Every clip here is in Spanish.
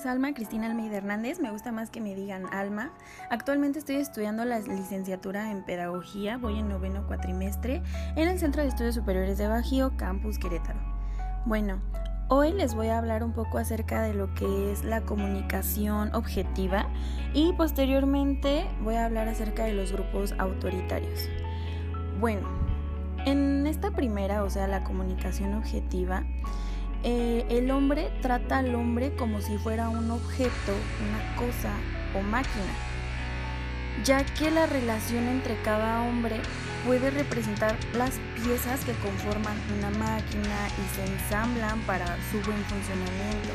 es Alma Cristina Almeida Hernández, me gusta más que me digan Alma. Actualmente estoy estudiando la licenciatura en Pedagogía, voy en noveno cuatrimestre en el Centro de Estudios Superiores de Bajío, Campus Querétaro. Bueno, hoy les voy a hablar un poco acerca de lo que es la comunicación objetiva y posteriormente voy a hablar acerca de los grupos autoritarios. Bueno, en esta primera, o sea, la comunicación objetiva, eh, el hombre trata al hombre como si fuera un objeto, una cosa o máquina, ya que la relación entre cada hombre puede representar las piezas que conforman una máquina y se ensamblan para su buen funcionamiento.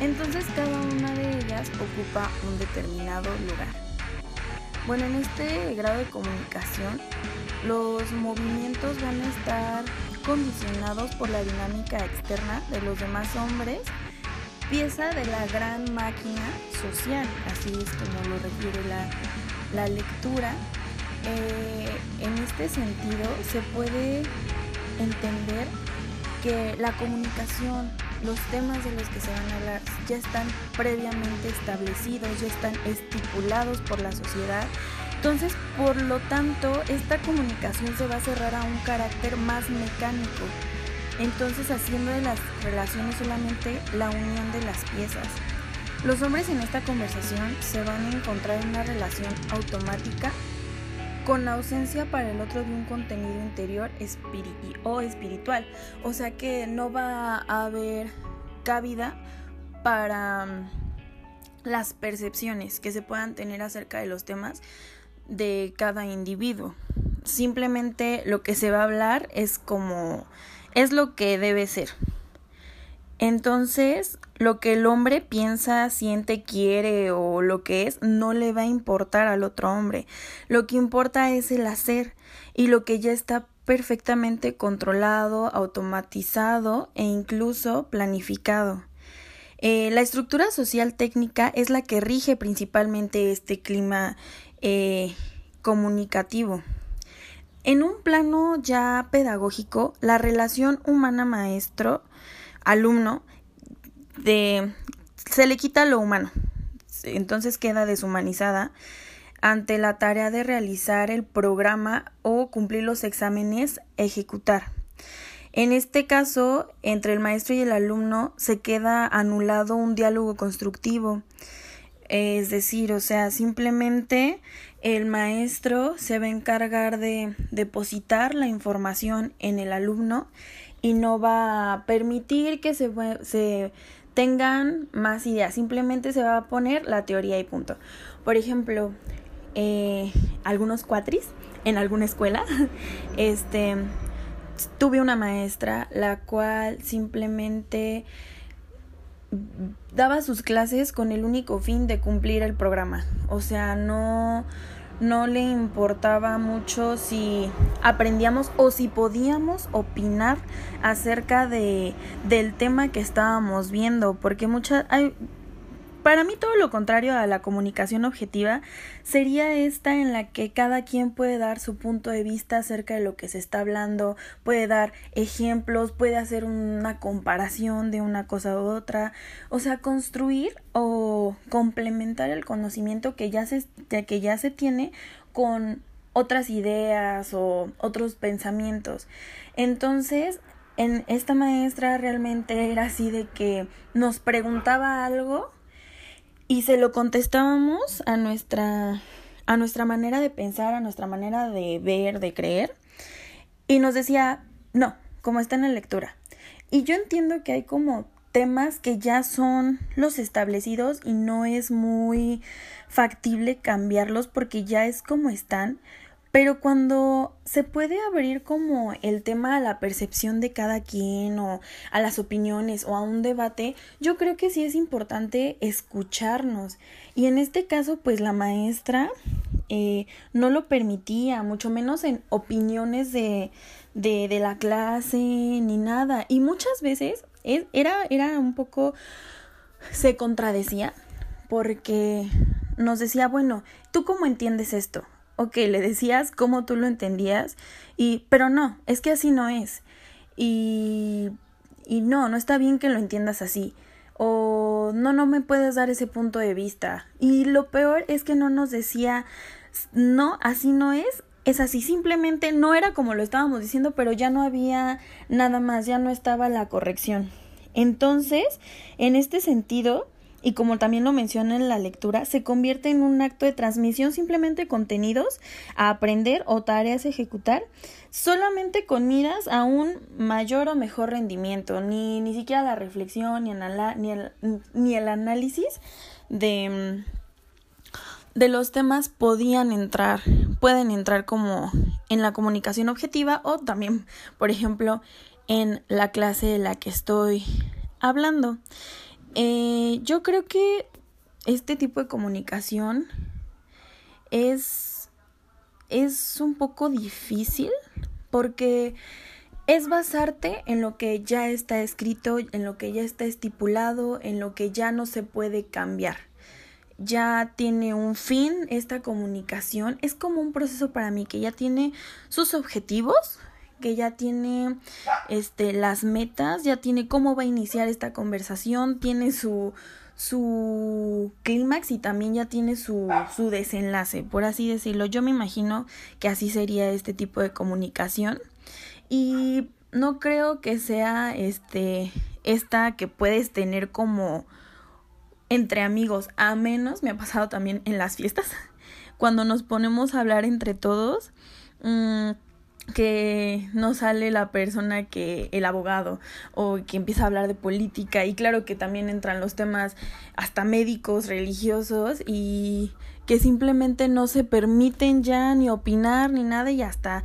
Entonces cada una de ellas ocupa un determinado lugar. Bueno, en este grado de comunicación, los movimientos van a estar condicionados por la dinámica externa de los demás hombres, pieza de la gran máquina social, así es como lo refiere la, lectura. Eh, en este sentido se puede entender que la comunicación, los temas de los que se van a hablar ya están previamente establecidos, ya están estipulados por la sociedad entonces, por lo tanto, esta comunicación se va a cerrar a un carácter más mecánico. Entonces, haciendo de las relaciones solamente la unión de las piezas. Los hombres en esta conversación se van a encontrar en una relación automática con ausencia para el otro de un contenido interior o espiritual. O sea que no va a haber cabida para mm, las percepciones que se puedan tener acerca de los temas de cada individuo. Simplemente lo que se va a hablar es como es lo que debe ser. Entonces, lo que el hombre piensa, siente, quiere o lo que es, no le va a importar al otro hombre. Lo que importa es el hacer y lo que ya está perfectamente controlado, automatizado e incluso planificado. Eh, la estructura social técnica es la que rige principalmente este clima eh, comunicativo. En un plano ya pedagógico, la relación humana-maestro-alumno se le quita lo humano, entonces queda deshumanizada ante la tarea de realizar el programa o cumplir los exámenes, ejecutar. En este caso, entre el maestro y el alumno se queda anulado un diálogo constructivo. Es decir, o sea, simplemente el maestro se va a encargar de depositar la información en el alumno y no va a permitir que se, se tengan más ideas. Simplemente se va a poner la teoría y punto. Por ejemplo, eh, algunos cuatris en alguna escuela, este, tuve una maestra la cual simplemente daba sus clases con el único fin de cumplir el programa. O sea, no, no le importaba mucho si aprendíamos o si podíamos opinar acerca de, del tema que estábamos viendo, porque muchas hay para mí todo lo contrario a la comunicación objetiva sería esta en la que cada quien puede dar su punto de vista acerca de lo que se está hablando, puede dar ejemplos, puede hacer una comparación de una cosa u otra, o sea, construir o complementar el conocimiento que ya se, que ya se tiene con otras ideas o otros pensamientos. Entonces, en esta maestra realmente era así de que nos preguntaba algo y se lo contestábamos a nuestra a nuestra manera de pensar, a nuestra manera de ver, de creer y nos decía, "No, como está en la lectura." Y yo entiendo que hay como temas que ya son los establecidos y no es muy factible cambiarlos porque ya es como están, pero cuando se puede abrir como el tema a la percepción de cada quien o a las opiniones o a un debate, yo creo que sí es importante escucharnos. Y en este caso, pues la maestra eh, no lo permitía, mucho menos en opiniones de, de, la clase ni nada. Y muchas veces e, era, era un poco, se contradecía porque nos decía, bueno, ¿tú cómo entiendes esto? Ok, le decías cómo tú lo entendías, y, pero no, es que así no es. Y, y no, no está bien que lo entiendas así. o no, no me puedes dar ese punto de vista. Y lo peor es que no nos decía, no, así no es, es así, simplemente no era como lo estábamos diciendo, pero ya no había nada más, ya no estaba la corrección. Entonces, en este sentido, y como también lo menciona en la lectura, se convierte en un acto de transmisión simplemente contenidos a aprender o tareas a ejecutar solamente con miras a un mayor o mejor rendimiento, ni, ni siquiera la reflexión ni, el análisis de, de los temas podían entrar, pueden entrar como en la comunicación objetiva o también, por ejemplo, en la clase de la que estoy hablando. Eh, yo creo que este tipo de comunicación es, es un poco difícil porque es basarte en lo que ya está escrito, en lo que ya está estipulado, en lo que ya no se puede cambiar. Ya tiene un fin esta comunicación. Es como un proceso para mí que ya tiene sus objetivos, que ya tiene este las metas, ya tiene cómo va a iniciar esta conversación, tiene su su clímax y también ya tiene su, su desenlace, por así decirlo. Yo me imagino que así sería este tipo de comunicación. Y no creo que sea este esta que puedes tener como entre amigos, a menos me ha pasado también en las fiestas, cuando nos ponemos a hablar entre todos. Mmm, que no sale la persona que el abogado o que empieza a hablar de política y claro que también entran los temas hasta médicos, religiosos y que simplemente no se permiten ya ni opinar ni nada y hasta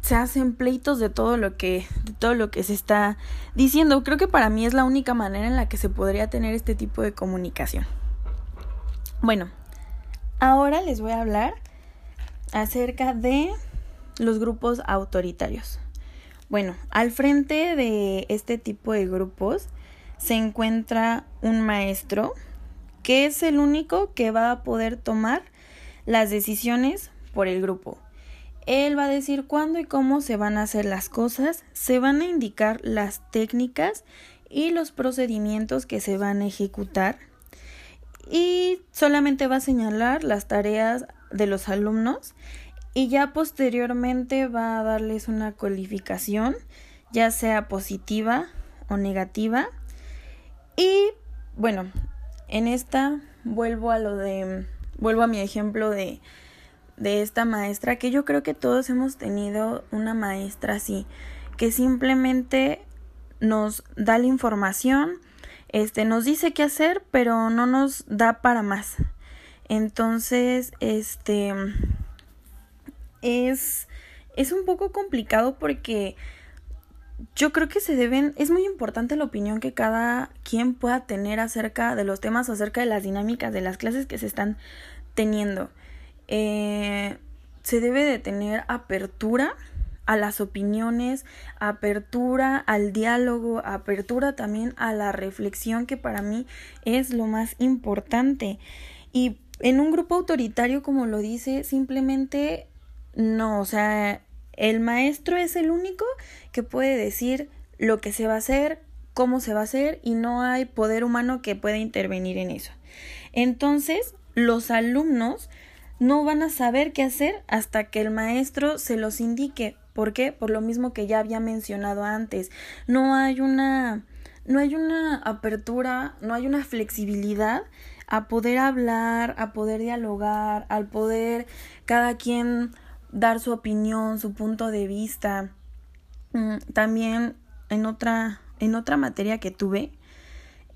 se hacen pleitos de todo lo que de todo lo que se está diciendo. Creo que para mí es la única manera en la que se podría tener este tipo de comunicación. Bueno, ahora les voy a hablar acerca de los grupos autoritarios. Bueno, al frente de este tipo de grupos se encuentra un maestro que es el único que va a poder tomar las decisiones por el grupo. Él va a decir cuándo y cómo se van a hacer las cosas, se van a indicar las técnicas y los procedimientos que se van a ejecutar y solamente va a señalar las tareas de los alumnos y ya posteriormente va a darles una calificación, ya sea positiva o negativa. Y bueno, en esta vuelvo a lo de, vuelvo a mi ejemplo de, de esta maestra, que yo creo que todos hemos tenido una maestra así, que simplemente nos da la información, este, nos dice qué hacer, pero no nos da para más. Entonces, este, es, es un poco complicado porque yo creo que se deben, es muy importante la opinión que cada quien pueda tener acerca de los temas, acerca de las dinámicas de las clases que se están teniendo. Eh, se debe de tener apertura a las opiniones, apertura al diálogo, apertura también a la reflexión que para mí es lo más importante. Y en un grupo autoritario, como lo dice, simplemente no, o sea, el maestro es el único que puede decir lo que se va a hacer, cómo se va a hacer y no hay poder humano que pueda intervenir en eso. Entonces, los alumnos no van a saber qué hacer hasta que el maestro se los indique. ¿Por qué? Por lo mismo que ya había mencionado antes. No hay una no hay una apertura, no hay una flexibilidad a poder hablar, a poder dialogar, al poder cada quien dar su opinión, su punto de vista. Mm, también en otra, en otra materia que tuve,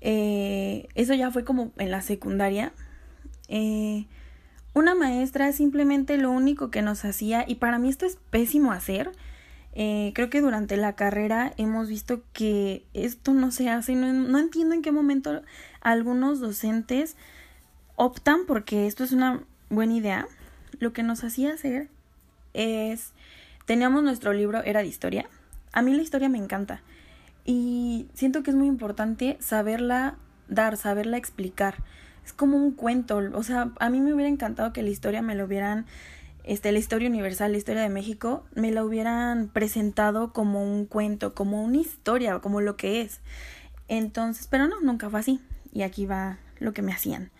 eh, eso ya fue como en la secundaria, eh, una maestra simplemente lo único que nos hacía, y para mí esto es pésimo hacer, eh, creo que durante la carrera hemos visto que esto no se hace, no, no entiendo en qué momento algunos docentes optan porque esto es una buena idea. Lo que nos hacía hacer es, teníamos nuestro libro, era de historia. A mí la historia me encanta y siento que es muy importante saberla dar, saberla explicar. Es como un cuento, o sea, a mí me hubiera encantado que la historia me lo hubieran, este, la historia universal, la historia de México, me la hubieran presentado como un cuento, como una historia, como lo que es. Entonces, pero no, nunca fue así. Y aquí va lo que me hacían.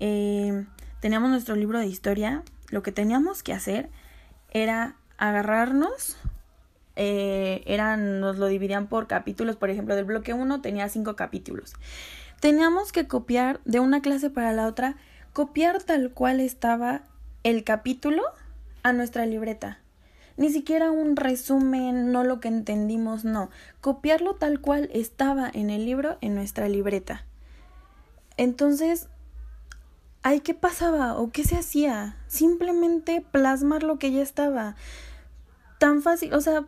Eh, teníamos nuestro libro de historia. Lo que teníamos que hacer era agarrarnos. Eh, eran, nos lo dividían por capítulos. Por ejemplo, del bloque 1 tenía cinco capítulos. Teníamos que copiar de una clase para la otra, copiar tal cual estaba el capítulo a nuestra libreta. Ni siquiera un resumen, no lo que entendimos, no. Copiarlo tal cual estaba en el libro, en nuestra libreta. Entonces, ¿ay qué pasaba o qué se hacía? Simplemente plasmar lo que ya estaba. Tan fácil, o sea,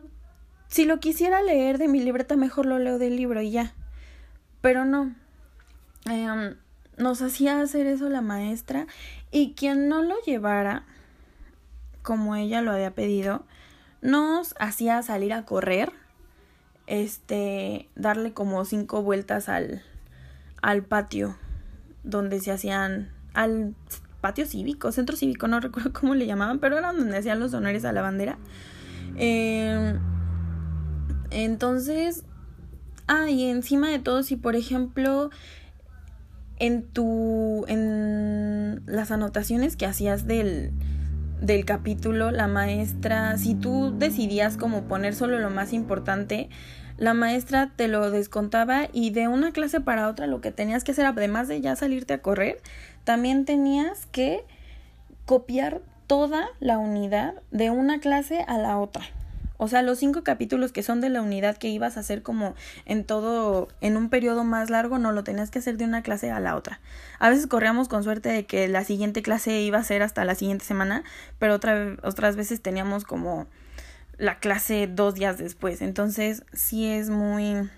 si lo quisiera leer de mi libreta, mejor lo leo del libro y ya. Pero no. Em, nos hacía hacer eso la maestra y quien no lo llevara, como ella lo había pedido, nos hacía salir a correr, este, darle como cinco vueltas al, al patio donde se hacían, al patio cívico, centro cívico, no recuerdo cómo le llamaban, pero era donde hacían los honores a la bandera. Em, entonces, ah, y encima de todo, si por ejemplo en tu, en las anotaciones que hacías del, del capítulo, la maestra, si tú decidías como poner solo lo más importante, la maestra te lo descontaba y de una clase para otra lo que tenías que hacer, además de ya salirte a correr, también tenías que copiar toda la unidad de una clase a la otra. O sea, los cinco capítulos que son de la unidad que ibas a hacer como en todo, en un periodo más largo, no lo tenías que hacer de una clase a la otra. A veces corríamos con suerte de que la siguiente clase iba a ser hasta la siguiente semana, pero otra, otras veces teníamos como la clase dos días después. Entonces, sí es muy,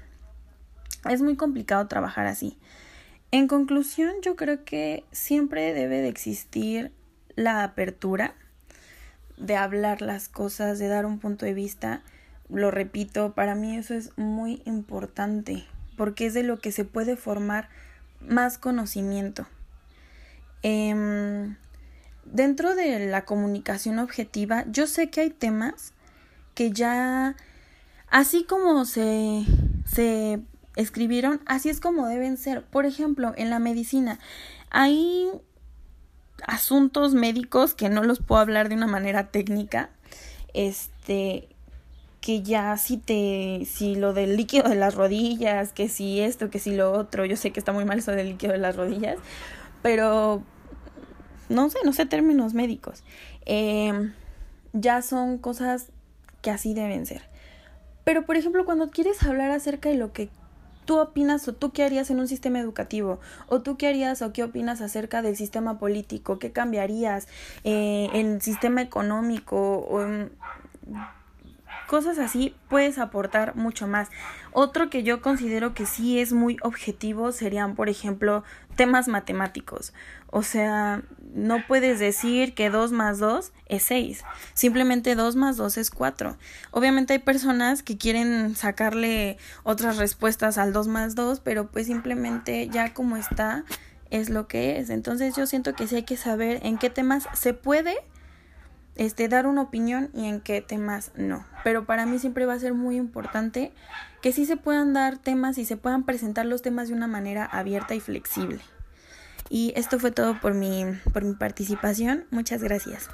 es muy complicado trabajar así. En conclusión, yo creo que siempre debe de existir la apertura de hablar las cosas, de dar un punto de vista. Lo repito, para mí eso es muy importante porque es de lo que se puede formar más conocimiento. Em, dentro de la comunicación objetiva, yo sé que hay temas que ya, así como se, se escribieron, así es como deben ser. Por ejemplo, en la medicina, hay asuntos médicos que no los puedo hablar de una manera técnica, este, que ya si te, si lo del líquido de las rodillas, que si esto, que si lo otro, yo sé que está muy mal eso del líquido de las rodillas, pero no sé, no sé términos médicos. Em, ya son cosas que así deben ser. Pero, por ejemplo, cuando quieres hablar acerca de lo que tú opinas o tú qué harías en un sistema educativo o tú qué harías o qué opinas acerca del sistema político, qué cambiarías eh, en el sistema económico o cosas así, puedes aportar mucho más. Otro que yo considero que sí es muy objetivo serían, por ejemplo, temas matemáticos. O sea, no puedes decir que 2 más 2 es 6. Simplemente 2 más 2 es 4. Obviamente hay personas que quieren sacarle otras respuestas al 2 más 2, pero pues simplemente ya como está es lo que es. Entonces yo siento que sí hay que saber en qué temas se puede este, dar una opinión y en qué temas no. Pero para mí siempre va a ser muy importante que sí se puedan dar temas y se puedan presentar los temas de una manera abierta y flexible. Y esto fue todo por mi, por mi participación. Muchas gracias.